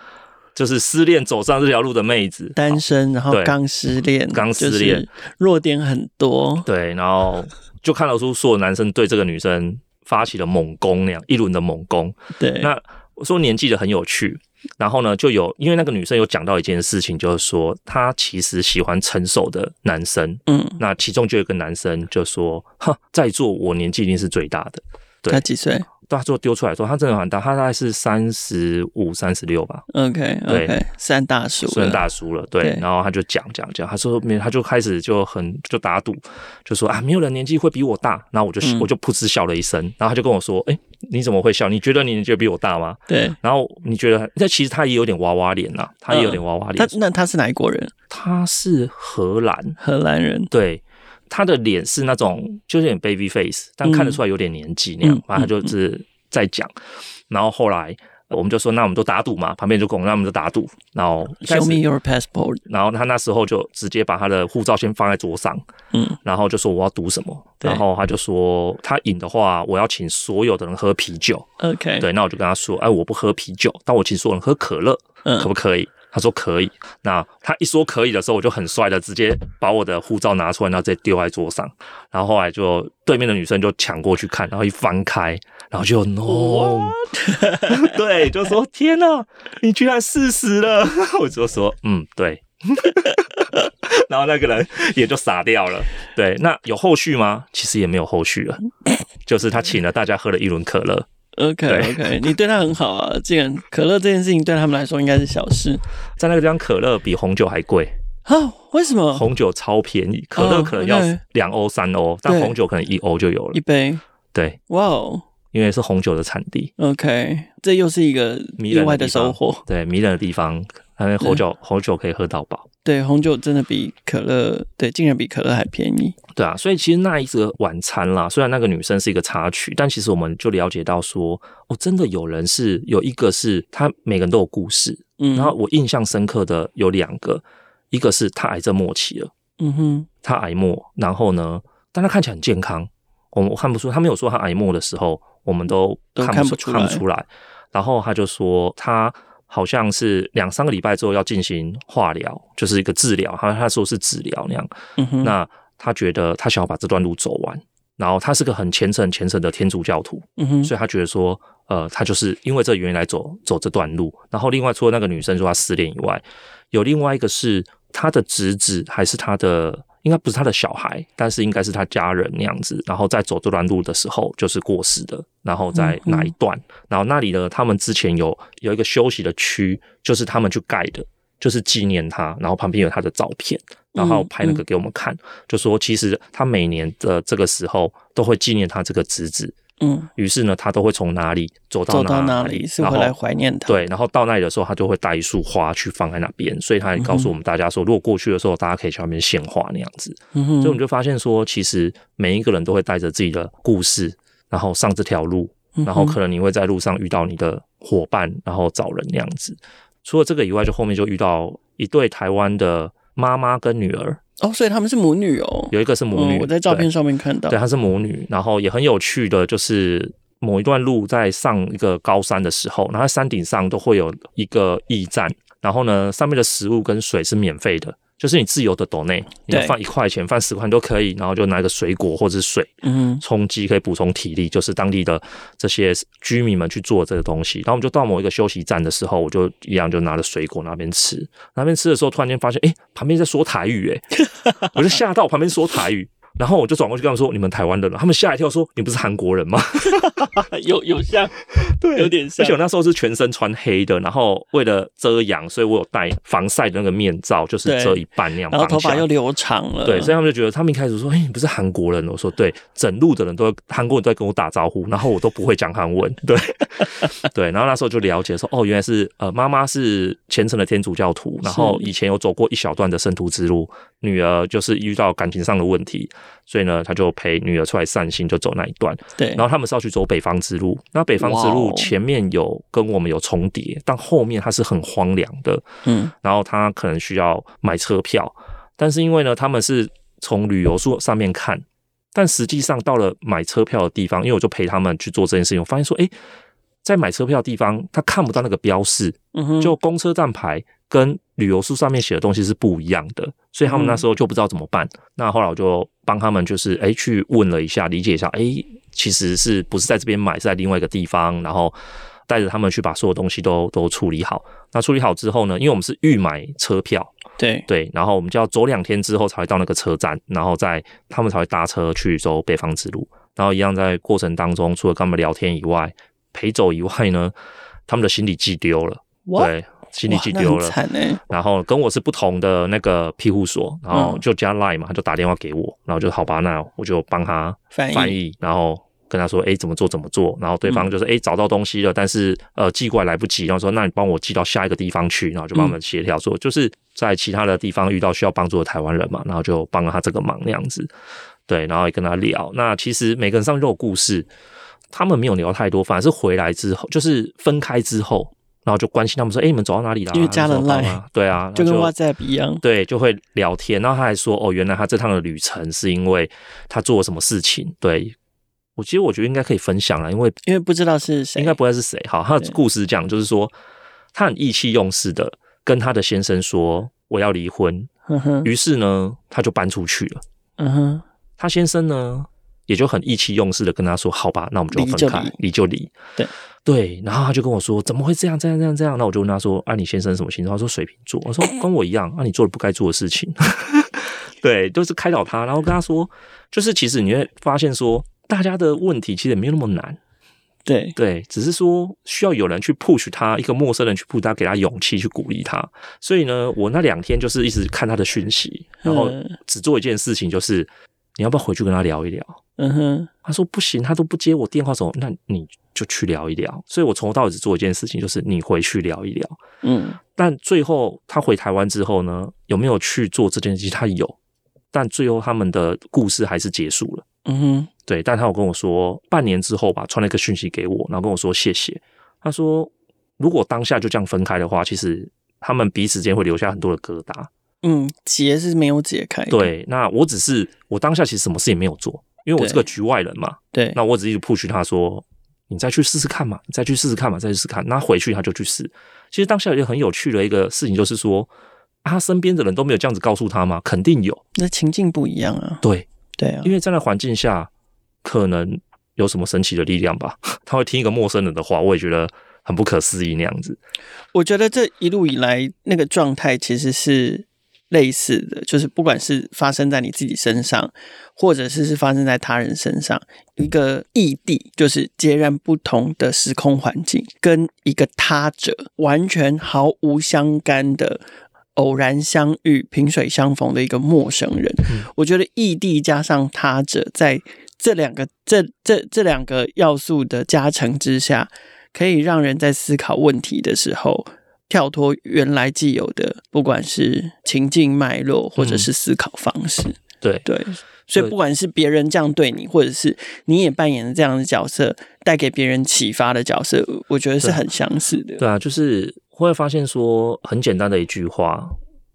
就是失恋走上这条路的妹子，单身，然后对。刚失恋，刚失恋。弱点很多，对，然后就看得出所有男生对这个女生发起了猛攻，那样一轮的猛攻。对，那我说年纪的很有趣，然后呢，就有因为那个女生有讲到一件事情，就是说她其实喜欢成熟的男生。嗯，那其中就有一个男生就说：“哈，在座我年纪一定是最大的。”对。他几岁他最后丢出来说，他真的很大，他大概是三十五、三十六吧。？OK 对算大叔了，算大叔了，对，对然后他就讲讲讲，他说没，他就开始就很就打赌，就说啊，没有人年纪会比我大，然后我就、嗯我就噗嗤笑了一声，然后他就跟我说，哎，你怎么会笑？你觉得你年纪比我大吗？对，然后你觉得，那其实他也有点娃娃脸呐，他也有点娃娃脸，他那他是哪一国人？他是荷兰，荷兰人，对。他的脸是那种就是有点 baby face，但看得出来有点年纪那样。嗯反正他就是在讲，然后后来我们就说，那我们就打赌嘛，旁边就们，那我们就打赌。然后 Show me your passport。然后他那时候就直接把他的护照先放在桌上，嗯，然后就说我要赌什么，然后他就说他赢的话，我要请所有的人喝啤酒。OK，对，那我就跟他说，哎，我不喝啤酒，但我请所有人喝可乐，嗯可不可以？他说可以。那他一说可以的时候，我就很帅的直接把我的护照拿出来，然后直接丢在桌上。然后后来就对面的女生就抢过去看，然后一翻开，然后就 no，对，就说天哪，你居然四十了！我就说嗯，对。然后那个人也就傻掉了。对，那有后续吗？其实也没有后续了，就是他请了大家喝了一轮可乐。OK 对 OK，你对他很好啊。既然可乐这件事情对他们来说应该是小事在那个地方，可乐比红酒还贵，啊？为什么？红酒超便宜，可乐可能要两欧三欧，但对红酒可能一欧就有了一。杯？对，哇哦因为是红酒的产地，，OK，这又是一个迷意外的人的收获。对，迷人的地方，因为红酒红酒可以喝到饱。对，红酒真的比可乐，对，竟然比可乐还便宜。对啊，所以其实那一个晚餐啦，虽然那个女生是一个插曲，但其实我们就了解到说，哦，真的有人是有一个是他每个人都有故事，嗯，然后我印象深刻的有两个，一个是他癌症末期了，嗯哼，他癌末，然后呢，但他看起来很健康，我我看不出，他没有说他癌末的时候，我们都都看不出看不出来然后他就说他。好像是两三个礼拜之后要进行化疗，就是一个治疗。他他说是治疗那样。嗯哼，那他觉得他想要把这段路走完，然后他是个很虔诚、虔诚的天主教徒，嗯哼，所以他觉得说，呃，他就是因为这原因来走走这段路。然后另外除了那个女生说她失恋以外，有另外一个是他的侄子还是他的，应该不是他的小孩，但是应该是他家人那样子。然后在走这段路的时候就是过世的，然后在哪一段？然后那里的，他们之前有有一个休息的区，就是他们去盖的，就是纪念他，然后旁边有他的照片。然后拍那个给我们看，就说其实他每年的这个时候都会纪念他这个侄子，嗯，于是呢，他都会从哪里走到走到哪哪里，然后里是回来怀念他。对，然后到那里的时候，他就会带一束花去放在那边，所以他也告诉我们大家说，如果过去的时候，大家可以去那边献花那样子。嗯哼，所以我们就发现说，其实每一个人都会带着自己的故事，然后上这条路，然后可能你会在路上遇到你的伙伴，然后找人那样子。除了这个以外，就后面就遇到一对台湾的妈妈跟女儿。哦，所以他们是母女哦。有一个是母女，嗯我在照片上面看到。对，她是母女，然后也很有趣的，就是某一段路在上一个高山的时候，然后山顶上都会有一个驿站，然后呢，上面的食物跟水是免费的，就是你自由的抖内，你要放一块钱，放十块都可以，然后就拿一个水果或者是水，嗯，充饥可以补充体力，就是当地的这些居民们去做这个东西。然后我们就到某一个休息站的时候，我就一样就拿着水果那边吃，那边吃的时候，突然间发现，哎，旁边在说台语，哎，我就吓到，旁边说台语。然后我就转过去跟他们说：“你们台湾人了。”他们吓一跳，说：“你不是韩国人吗？” 有有像，对，有点像。而且我那时候是全身穿黑的，然后为了遮阳，所以我有戴防晒的那个面罩，就是遮一半那样。然后头发又留长了，对，所以他们就觉得，他们一开始说：“哎，你不是韩国人？”我说：“对。”整路的人都韩国人都在跟我打招呼，然后我都不会讲韩文，对对。然后那时候就了解说：“哦，原来是呃，妈妈是 虔诚的天主教徒，然后以前有走过一小段的圣徒之路，女儿就是遇到感情上的问题。”所以呢，他就陪女儿出来散心，就走那一段。对，然后他们是要去走北方之路。那北方之路前面有跟我们有重叠，但后面它是很荒凉的。嗯，然后他可能需要买车票，但是因为呢，他们是从旅游书上面看，但实际上到了买车票的地方，因为我就陪他们去做这件事情，我发现说，诶，在买车票的地方，他看不到那个标示，嗯哼，就公车站牌。跟旅游书上面写的东西是不一样的，所以他们那时候就不知道怎么办。嗯、那后来我就帮他们，就是诶、欸、去问了一下，理解一下，诶、欸、其实是不是在这边买，是在另外一个地方，然后带着他们去把所有东西都都处理好。那处理好之后呢，因为我们是预买车票，对对，然后我们就要走两天之后才会到那个车站，然后再他们才会搭车去走北方之路。然后一样在过程当中，除了跟他们聊天以外，陪走以外呢，他们的行李寄丢了，对。行李寄丢了，然后跟我是不同的那个庇护所，然后就加 Line 嘛，他就打电话给我，然后就好吧，那我就帮他翻译，然后跟他说，哎，怎么做怎么做，然后对方就是哎找到东西了，但是呃寄过来来不及，然后说那你帮我寄到下一个地方去，然后就帮我们协调说，就是在其他的地方遇到需要帮助的台湾人嘛，然后就帮了他这个忙那样子，对，然后也跟他聊，那其实每个人上面都有故事，他们没有聊太多，反而是回来之后，就是分开之后。然后就关心他们说：“哎，你们走到哪里了？”因为加了 Line，对啊，就跟 WhatsApp 一样。对，就会聊天。然后他还说：“哦，原来他这趟的旅程是因为他做了什么事情。”对，我其实我觉得应该可以分享了，因为因为不知道是谁，应该不会是谁。好，他的故事讲就是说，他很意气用事的跟他的先生说：“我要离婚。”于是呢，他就搬出去了。嗯哼，他先生呢也就很意气用事的跟他说：“好吧，那我们就分开，离就离。”对。对，然后他就跟我说：“怎么会这样？这样？这样？这样？”那我就问他说：“啊，你先生什么星座？”他说：“水瓶座。”我说：“跟我一样，啊，你做了不该做的事情。”对，就是开导他，然后跟他说：“就是其实你会发现说，大家的问题其实也没有那么难。对对，只是说需要有人去 push 他，一个陌生人去 push 他，给他勇气，去鼓励他。所以呢，我那两天就是一直看他的讯息，然后只做一件事情，就是你要不要回去跟他聊一聊？嗯哼，他说不行，他都不接我电话，走，那你。就去聊一聊，所以我从头到尾只做一件事情，就是你回去聊一聊。嗯，但最后他回台湾之后呢，有没有去做这件事情？他有，但最后他们的故事还是结束了。嗯哼，对，但他有跟我说，半年之后吧，传了一个讯息给我，然后跟我说谢谢。他说，如果当下就这样分开的话，其实他们彼此间会留下很多的疙瘩。嗯，结是没有解开。对，那我只是我当下其实什么事也没有做，因为我是个局外人嘛。对，那我只是一直 push 他说。你再去试试看嘛，你再去试试看嘛，再去试试看。那回去他就去试。其实当下有一个很有趣的一个事情，就是说，啊、他身边的人都没有这样子告诉他吗？肯定有。那情境不一样啊。对对啊，因为在那环境下，可能有什么神奇的力量吧。他会听一个陌生人的话，我也觉得很不可思议那样子。我觉得这一路以来那个状态其实是。类似的就是，不管是发生在你自己身上，或者是是发生在他人身上，一个异地就是截然不同的时空环境，跟一个他者完全毫无相干的偶然相遇、萍水相逢的一个陌生人。嗯、我觉得异地加上他者，在这两个这这这两个要素的加成之下，可以让人在思考问题的时候。跳脱原来既有的，不管是情境脉络，或者是思考方式，嗯、对对，所以不管是别人这样对你，或者是你也扮演了这样的角色，带给别人启发的角色，我觉得是很相似的。对，对啊，就是会发现说很简单的一句话，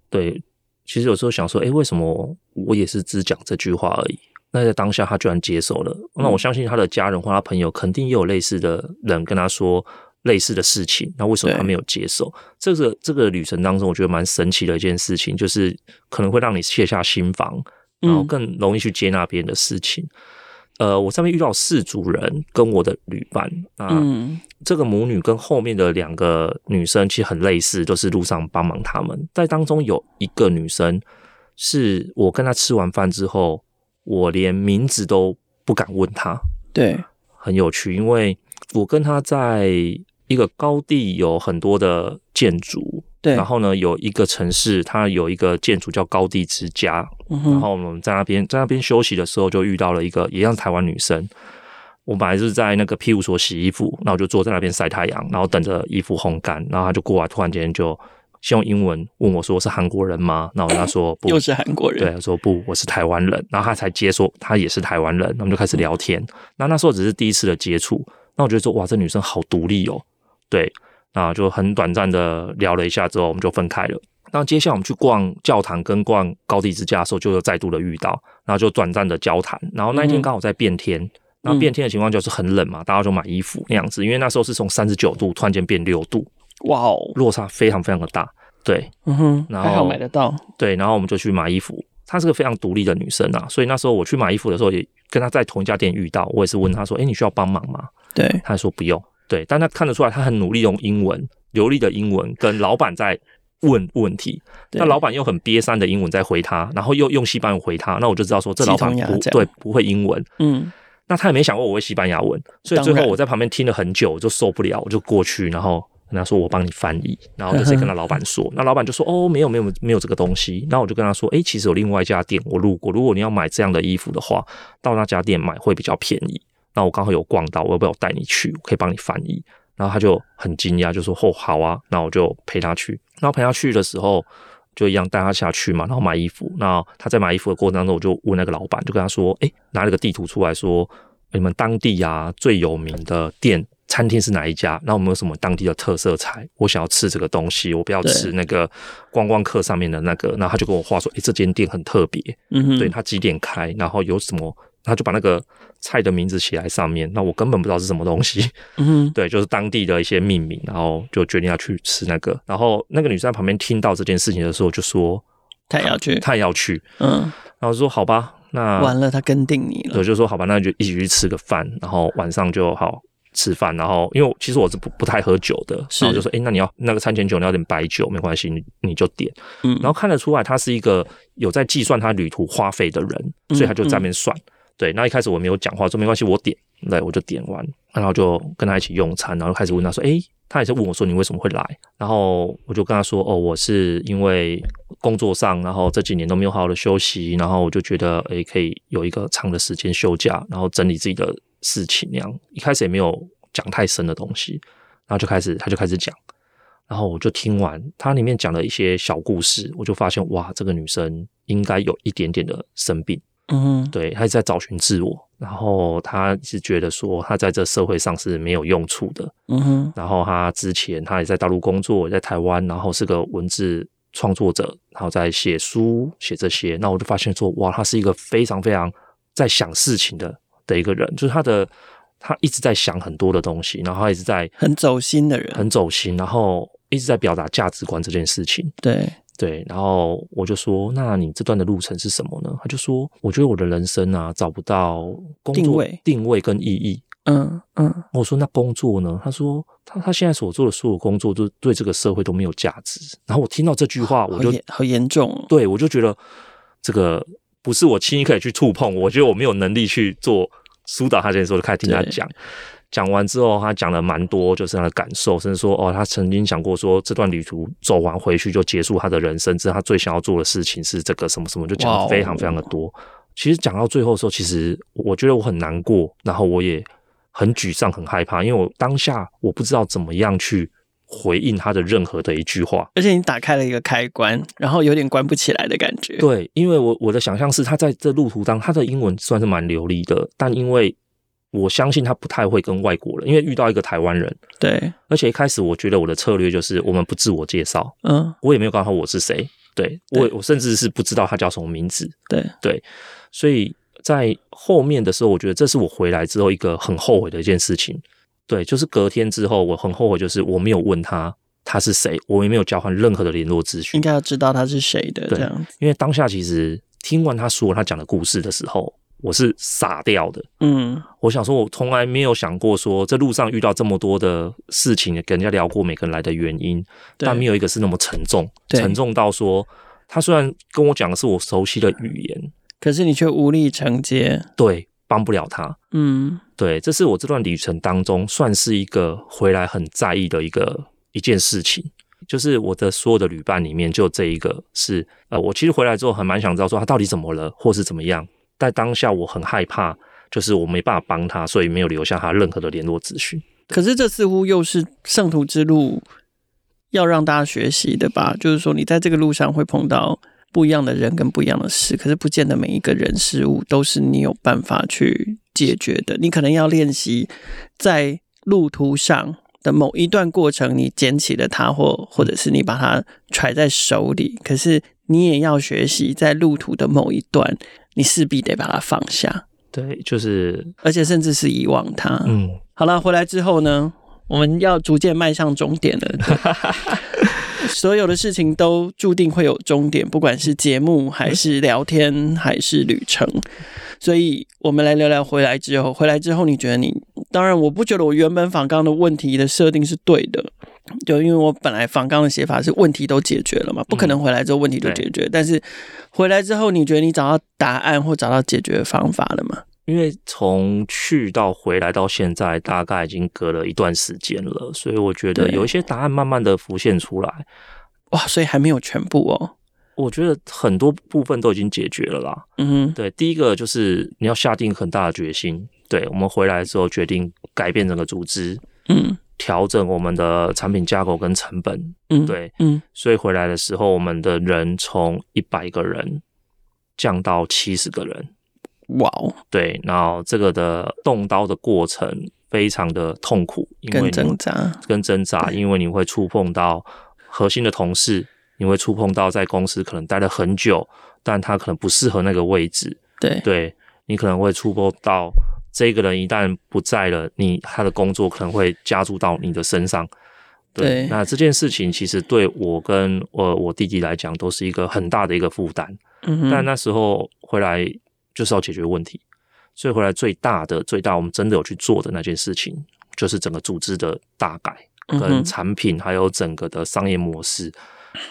对，其实有时候想说，哎，为什么我也是只讲这句话而已？那在当下他居然接受了，那我相信他的家人或他朋友肯定也有类似的人跟他说。类似的事情，那为什么他没有接受？这个这个旅程当中，我觉得蛮神奇的一件事情，就是可能会让你卸下心防，然后更容易去接纳别人的事情。嗯、呃，我上面遇到四组人跟我的旅伴啊，嗯、这个母女跟后面的两个女生其实很类似，都是路上帮忙他们。在当中有一个女生，是我跟她吃完饭之后，我连名字都不敢问她。对，很有趣，因为我跟她在一个高地有很多的建筑。对，然后呢，有一个城市，它有一个建筑叫高地之家。嗯、然后我们在那边在那边休息的时候，就遇到了一个也像台湾女生。我本来是在那个庇护所洗衣服，然后就坐在那边晒太阳，然后等着衣服烘干。然后她就过来，突然间就先用英文问我说：“是韩国人吗？”然后我跟她说：“不，又是韩国人。”对，她说：“不，我是台湾人。”然后她才接说她也是台湾人。我们就开始聊天。那那时候只是第一次的接触，那我觉得说哇，这女生好独立哦。对。啊，就很短暂的聊了一下之后，我们就分开了。那接下来我们去逛教堂跟逛高地之家的时候，就又再度的遇到，然后就短暂的交谈。然后那一天刚好在变天，嗯、然后变天的情况就是很冷嘛，大家就买衣服那样子。因为那时候是从三十九度突然间变六度，哇哦，落差非常非常的大。对，嗯哼，然后还好买得到。对，然后我们就去买衣服。她是个非常独立的女生啊，所以那时候我去买衣服的时候，也跟她在同一家店遇到。我也是问她说：“哎，你需要帮忙吗？”对，她说不用。对，但他看得出来，他很努力用英文流利的英文跟老板在问问题，那老板又很瘪三的英文在回他，然后又用西班牙回他，那我就知道说这老板不对，不会英文。嗯，那他也没想过我会西班牙文，所以最后我在旁边听了很久，我就受不了，我就过去，然后跟他说我帮你翻译，然后就直接跟他 老板说，那老板就说哦，没有没有没有这个东西，然后我就跟他说，哎，其实有另外一家店我路过，如果你要买这样的衣服的话，到那家店买会比较便宜。那我刚好有逛到，我要不要带你去？我可以帮你翻译。然后他就很惊讶，就说：“哦，好啊。”那我就陪他去。然后陪他去的时候，就一样带他下去嘛，然后买衣服。那他在买衣服的过程当中，我就问那个老板，就跟他说：“哎，拿了个地图出来说，你们当地啊最有名的店餐厅是哪一家？然后有没有什么当地的特色菜？我想要吃这个东西，我不要吃那个观光客上面的那个。”然后他就跟我话说：“哎，这间店很特别，嗯哼，对，他几点开？然后有什么？”他就把那个菜的名字写在上面，那我根本不知道是什么东西。嗯，对，就是当地的一些命名，然后就决定要去吃那个。然后那个女生在旁边听到这件事情的时候，就说她要去，她要去。嗯，然后说好吧，那完了，她跟定你了。我，就说好吧，那就一起去吃个饭，然后晚上就好吃饭。然后因为其实我是不不太喝酒的，然后就说哎，那你要那个餐前酒，你要点白酒没关系，你你就点。嗯，然后看得出来他是一个有在计算他旅途花费的人，所以他就在那边算。对，那一开始我没有讲话，说没关系，我点，对，我就点完，然后就跟他一起用餐，然后开始问他说，诶，他也是问我说，你为什么会来？然后我就跟他说，哦，我是因为工作上，然后这几年都没有好好的休息，然后我就觉得，诶，可以有一个长的时间休假，然后整理自己的事情那样。一开始也没有讲太深的东西，然后就开始，他就开始讲，然后我就听完他里面讲了一些小故事，我就发现，哇，这个女生应该有一点点的生病。嗯哼，对，他一直在找寻自我，然后他是觉得说他在这社会上是没有用处的。嗯哼，然后他之前他也在大陆工作，也在台湾，然后是个文字创作者，然后在写书写这些。那我就发现说，哇，他是一个非常非常在想事情的的一个人，就是他的他一直在想很多的东西，然后他一直在很走心的人，很走心，然后一直在表达价值观这件事情。对。对，然后我就说，那你这段的路程是什么呢？他就说，我觉得我的人生啊，找不到工作定位，定位跟意义。嗯嗯，嗯我说那工作呢？他说他他现在所做的所有工作，都对这个社会都没有价值。然后我听到这句话，我就好严，好严重。对，我就觉得这个不是我轻易可以去触碰。我觉得我没有能力去做疏导他这件事，我就开始听他讲。讲完之后，他讲了蛮多，就是他的感受，甚至说，哦，他曾经想过说，这段旅途走完回去就结束他的人生，之后他最想要做的事情是这个什么什么，就讲的非常非常的多。其实讲到最后的时候，其实我觉得我很难过，然后我也很沮丧、很害怕，因为我当下我不知道怎么样去回应他的任何的一句话。而且你打开了一个开关，然后有点关不起来的感觉。对，因为我我的想象是他在这路途当，他的英文算是蛮流利的，但因为。我相信他不太会跟外国人，因为遇到一个台湾人。对，而且一开始我觉得我的策略就是我们不自我介绍，嗯，我也没有告诉他我是谁，对，对我我甚至是不知道他叫什么名字，对对，所以在后面的时候，我觉得这是我回来之后一个很后悔的一件事情，对，就是隔天之后，我很后悔，就是我没有问他他是谁，我也没有交换任何的联络资讯。应该要知道他是谁的，这样子。因为当下其实听完他说他讲的故事的时候，我是傻掉的。嗯，我想说，我从来没有想过说，这路上遇到这么多的事情，跟人家聊过每个人来的原因，但没有一个是那么沉重，沉重到说，他虽然跟我讲的是我熟悉的语言，可是你却无力承接。对。帮不了他，嗯，对，这是我这段旅程当中算是一个回来很在意的一个一件事情，就是我的所有的旅伴里面，就这一个是，呃，我其实回来之后还蛮想知道说他到底怎么了，或是怎么样，但当下我很害怕，就是我没办法帮他，所以没有留下他任何的联络资讯。可是这似乎又是圣徒之路要让大家学习的吧？就是说，你在这个路上会碰到。不一样的人跟不一样的事，可是不见得每一个人事物都是你有办法去解决的。你可能要练习在路途上的某一段过程，你捡起了它，或或者是你把它揣在手里。可是你也要学习在路途的某一段，你势必得把它放下。对，就是，而且甚至是遗忘它。嗯，好了，回来之后呢，我们要逐渐迈向终点了。所有的事情都注定会有终点，不管是节目还是聊天还是旅程。所以，我们来聊聊回来之后。回来之后，你觉得你？当然，我不觉得我原本访刚的问题的设定是对的，就因为我本来访纲的写法是问题都解决了嘛，不可能回来之后问题都解决。但是回来之后，你觉得你找到答案或找到解决方法了吗？因为从去到回来到现在，大概已经隔了一段时间了，所以我觉得有一些答案慢慢的浮现出来。哇，所以还没有全部哦。我觉得很多部分都已经解决了啦。嗯，对，第一个就是你要下定很大的决心。对，我们回来之后决定改变整个组织，嗯，调整我们的产品架构跟成本。嗯，对，嗯，所以回来的时候，我们的人从一百个人降到七十个人。哇哦，对，然后这个的动刀的过程非常的痛苦，因为跟挣扎，跟挣扎，因为你会触碰到核心的同事，你会触碰到在公司可能待了很久，但他可能不适合那个位置。对，对，你可能会触碰到这个人一旦不在了，你他的工作可能会加注到你的身上。对，对，那这件事情其实对我跟我我弟弟来讲都是一个很大的一个负担。嗯，但那时候回来。就是要解决问题，所以回来最大的、最大我们真的有去做的那件事情，就是整个组织的大改，跟产品，还有整个的商业模式，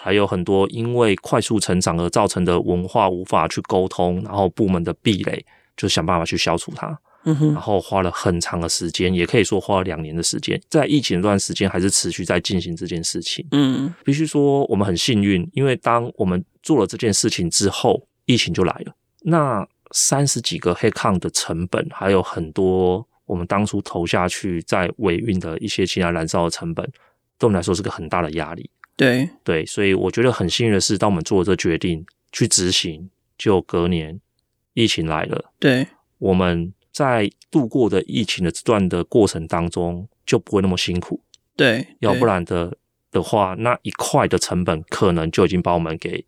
还有很多因为快速成长而造成的文化无法去沟通，然后部门的壁垒，就想办法去消除它。嗯哼，然后花了很长的时间，也可以说花了两年的时间，在疫情这段时间还是持续在进行这件事情。嗯，必须说我们很幸运，因为当我们做了这件事情之后，疫情就来了。那三十几个 headcount 的成本，还有很多我们当初投下去在尾运的一些其他燃烧的成本，对我们来说是个很大的压力。对对，所以我觉得很幸运的是，当我们做了这决定去执行，就隔年疫情来了。对，我们在度过的疫情的这段的过程当中，就不会那么辛苦。对，对要不然的的话，那一块的成本可能就已经把我们给。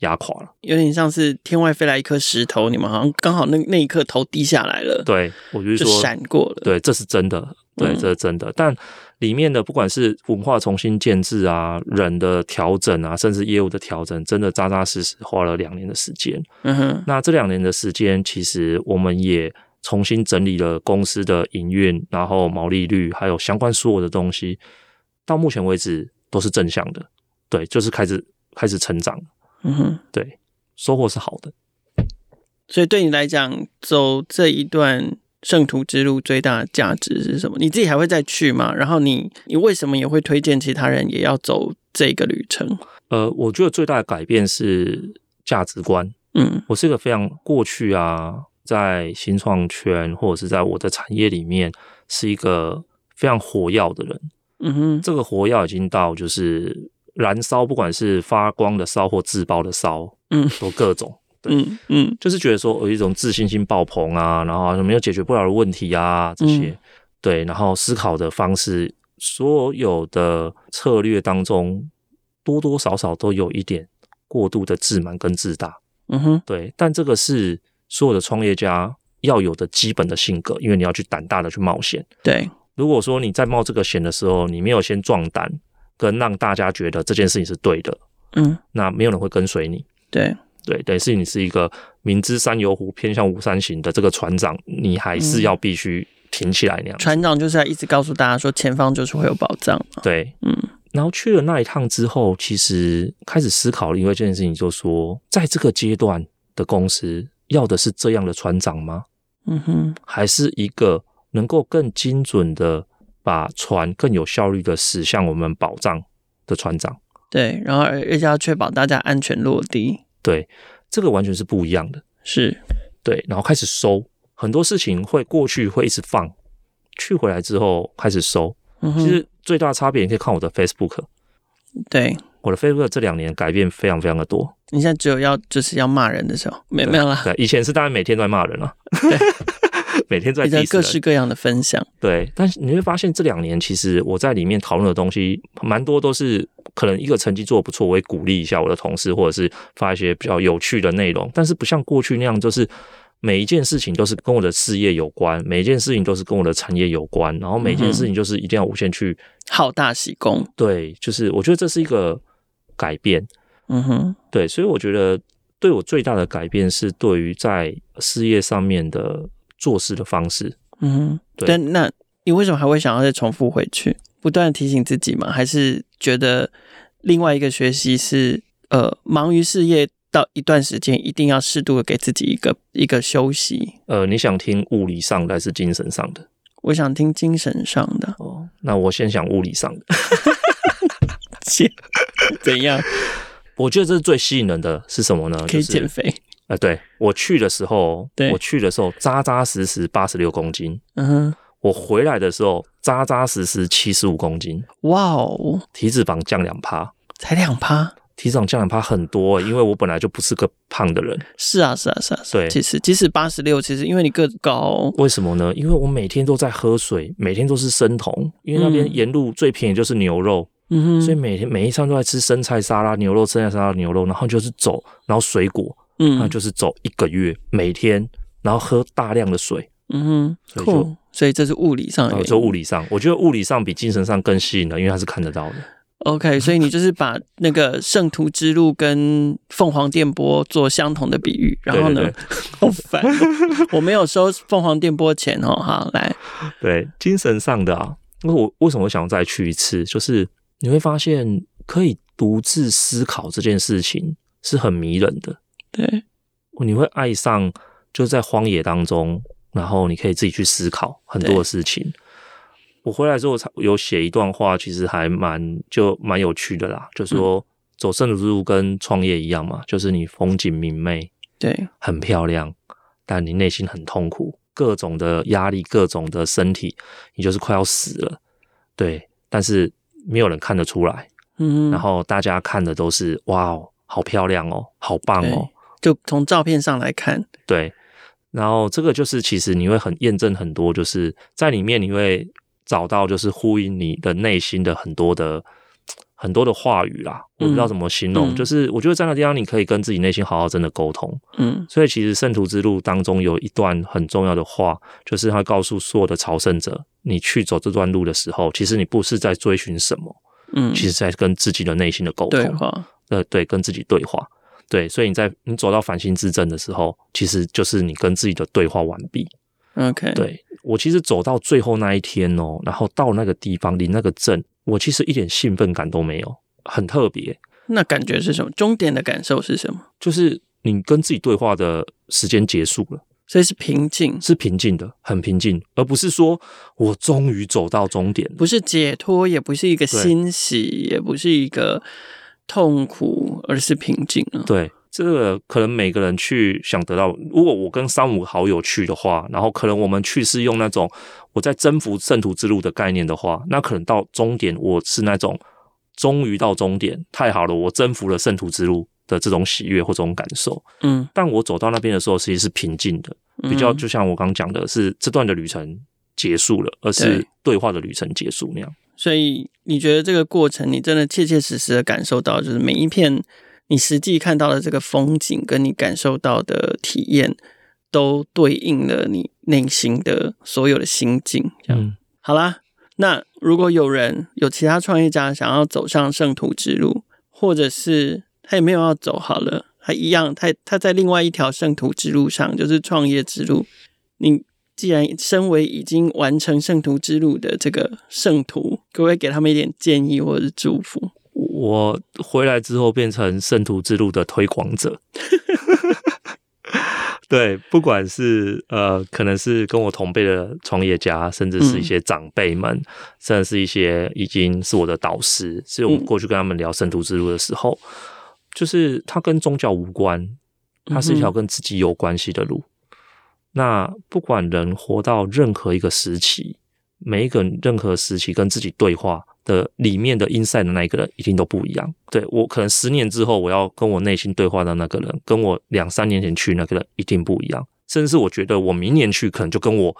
压垮了，有点像是天外飞来一颗石头，你们好像刚好那那一刻头低下来了。对，我就说闪过了。对，这是真的，对，这是真的。嗯、但里面的不管是文化重新建制啊，人的调整啊，甚至业务的调整，真的扎扎实实花了两年的时间。嗯哼，那这两年的时间，其实我们也重新整理了公司的营运，然后毛利率，还有相关所有的东西，到目前为止都是正向的。对，就是开始开始成长。嗯哼，对，收获是好的。所以对你来讲，走这一段圣徒之路最大的价值是什么？你自己还会再去吗？然后你你为什么也会推荐其他人也要走这个旅程？呃，我觉得最大的改变是价值观。嗯，我是一个非常过去啊，在新创圈或者是在我的产业里面，是一个非常火药的人。嗯哼，这个活跃已经到就是。燃烧，不管是发光的烧或自爆的烧，嗯，都各种，对，嗯嗯，就是觉得说有一种自信心爆棚啊，然后没有解决不了的问题啊，这些，嗯、对，然后思考的方式，所有的策略当中，多多少少都有一点过度的自满跟自大，嗯哼，对，但这个是所有的创业家要有的基本的性格，因为你要去胆大的去冒险，对。如果说你在冒这个险的时候，你没有先壮胆，跟让大家觉得这件事情是对的，嗯，那没有人会跟随你。对对，等于是你是一个明知山有虎，偏向虎山行的这个船长，你还是要必须挺起来那样。船长就是要一直告诉大家说，前方就是会有宝藏。对，嗯。然后去了那一趟之后，其实开始思考了，因为这件事情，就说在这个阶段的公司要的是这样的船长吗？嗯哼，还是一个能够更精准的把船更有效率的驶向我们保障的船长？对，然后而且要确保大家安全落地。对，这个完全是不一样的。是，对，然后开始收很多事情会过去会一直放，去回来之后开始收。嗯、其实最大的差别，你可以看我的 Facebook。对，我的 Facebook 这两年改变非常非常的多。你现在只有要就是要骂人的时候，没没有啦。对，以前是当然每天都在骂人了。对，每天在各式各样的分享。对，但是你会发现这两年其实我在里面讨论的东西，蛮多都是可能一个成绩做的不错，我会鼓励一下我的同事，或者是发一些比较有趣的内容。但是不像过去那样，就是。每一件事情都是跟我的事业有关，每一件事情都是跟我的产业有关，然后每一件事情就是一定要无限去好大喜功。对，就是我觉得这是一个改变。嗯哼，对，所以我觉得对我最大的改变是对于在事业上面的做事的方式。嗯哼，对。但那你为什么还会想要再重复回去，不断提醒自己吗？还是觉得另外一个学习是呃，忙于事业？到一段时间，一定要适度的给自己一个一个休息。呃，你想听物理上的还是精神上的？我想听精神上的。哦，那我先想物理上的。怎样？我觉得这是最吸引人的是什么呢？可以减肥。啊、呃，对，我去的时候，对我去的时候扎扎实实八十六公斤。嗯哼，我回来的时候扎扎实实七十五公斤。哇哦，体脂肪降两趴，才两趴。体脂肪降两趴很多，因为我本来就不是个胖的人。是啊，是啊，是啊。对，其实即使八十六，其实因为你个子高，为什么呢？因为我每天都在喝水，每天都是生酮，因为那边沿路最便宜就是牛肉，嗯哼，所以每天每一餐都在吃生菜沙拉、牛肉生菜沙拉、牛肉，然后就是走，然后水果，嗯，那就是走一个月，每天，然后喝大量的水，嗯哼，所以就，所以这是物理上的，就物理上，我觉得物理上比精神上更吸引人，因为它是看得到的。OK，所以你就是把那个圣徒之路跟凤凰电波做相同的比喻，然后呢，对对对 好烦，我没有收凤凰电波钱哦。好，来，对，精神上的啊，那我为什么想再去一次？就是你会发现，可以独自思考这件事情是很迷人的。对，你会爱上，就在荒野当中，然后你可以自己去思考很多的事情。我回来之后，才有写一段话，其实还蛮就蛮有趣的啦。就是说，走圣徒之路跟创业一样嘛，就是你风景明媚，对，很漂亮，但你内心很痛苦，各种的压力，各种的身体，你就是快要死了，对。但是没有人看得出来，嗯，然后大家看的都是哇哦，好漂亮哦，好棒哦，就从照片上来看，对。然后这个就是其实你会很验证很多，就是在里面你会。找到就是呼应你的内心的很多的很多的话语啦，我不知道怎么形容，嗯、就是我觉得在那地方你可以跟自己内心好好真的沟通。嗯，所以其实圣徒之路当中有一段很重要的话，就是他告诉所有的朝圣者，你去走这段路的时候，其实你不是在追寻什么，嗯，其实在跟自己的内心的沟通对话，呃，对，跟自己对话，对，所以你在你走到返心之阵的时候，其实就是你跟自己的对话完毕。OK，对。我其实走到最后那一天哦，然后到那个地方离那个镇，我其实一点兴奋感都没有，很特别。那感觉是什么？终点的感受是什么？就是你跟自己对话的时间结束了，所以是平静，是平静的，很平静，而不是说我终于走到终点，不是解脱，也不是一个欣喜，也不是一个痛苦，而是平静了。对。这个可能每个人去想得到，如果我跟三五好友去的话，然后可能我们去是用那种我在征服圣徒之路的概念的话，那可能到终点我是那种终于到终点，太好了，我征服了圣徒之路的这种喜悦或这种感受。嗯，但我走到那边的时候，其实是平静的，比较就像我刚刚讲的是这段的旅程结束了，而是对话的旅程结束那样。所以你觉得这个过程，你真的切切实实的感受到，就是每一片。你实际看到的这个风景，跟你感受到的体验，都对应了你内心的所有的心境。这样，嗯，好啦，那如果有人有其他创业家想要走上圣徒之路，或者是他也没有要走好了，他一样，他他在另外一条圣徒之路上，就是创业之路。你既然身为已经完成圣徒之路的这个圣徒，可不可以给他们一点建议或者是祝福？我回来之后变成圣徒之路的推广者。对，不管是呃，可能是跟我同辈的创业家，甚至是一些长辈们，嗯、甚至是一些已经是我的导师，所以我过去跟他们聊圣徒之路的时候，嗯、就是它跟宗教无关，它是一条跟自己有关系的路。嗯、那不管人活到任何一个时期，每一个任何时期跟自己对话的里面的 inside 的那一个人一定都不一样。对，我可能十年之后我要跟我内心对话的那个人，跟我两三年前去那个人一定不一样。甚至我觉得我明年去可能就跟我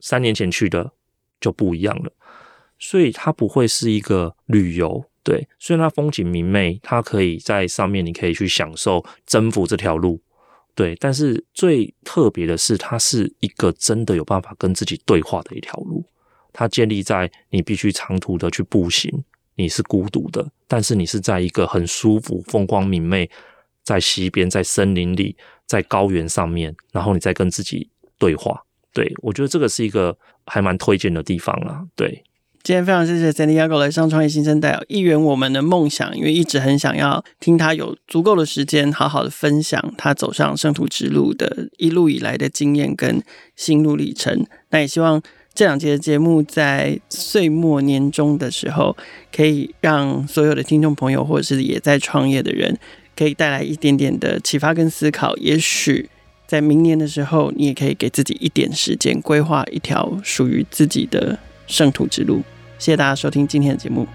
三年前去的就不一样了。所以它不会是一个旅游，对，虽然它风景明媚，它可以在上面你可以去享受征服这条路，对。但是最特别的是，它是一个真的有办法跟自己对话的一条路。它建立在你必须长途的去步行，你是孤独的，但是你是在一个很舒服、风光明媚，在溪边、在森林里、在高原上面，然后你再跟自己对话。对，我觉得这个是一个还蛮推荐的地方啦。对，今天非常谢谢 Santiago 来上创业新生代，一圆我们的梦想，因为一直很想要听他有足够的时间，好好的分享他走上圣徒之路的一路以来的经验跟心路历程。那也希望。这两节的节目在岁末年终的时候，可以让所有的听众朋友，或者是也在创业的人，可以带来一点点的启发跟思考。也许在明年的时候，你也可以给自己一点时间，规划一条属于自己的圣徒之路。谢谢大家收听今天的节目。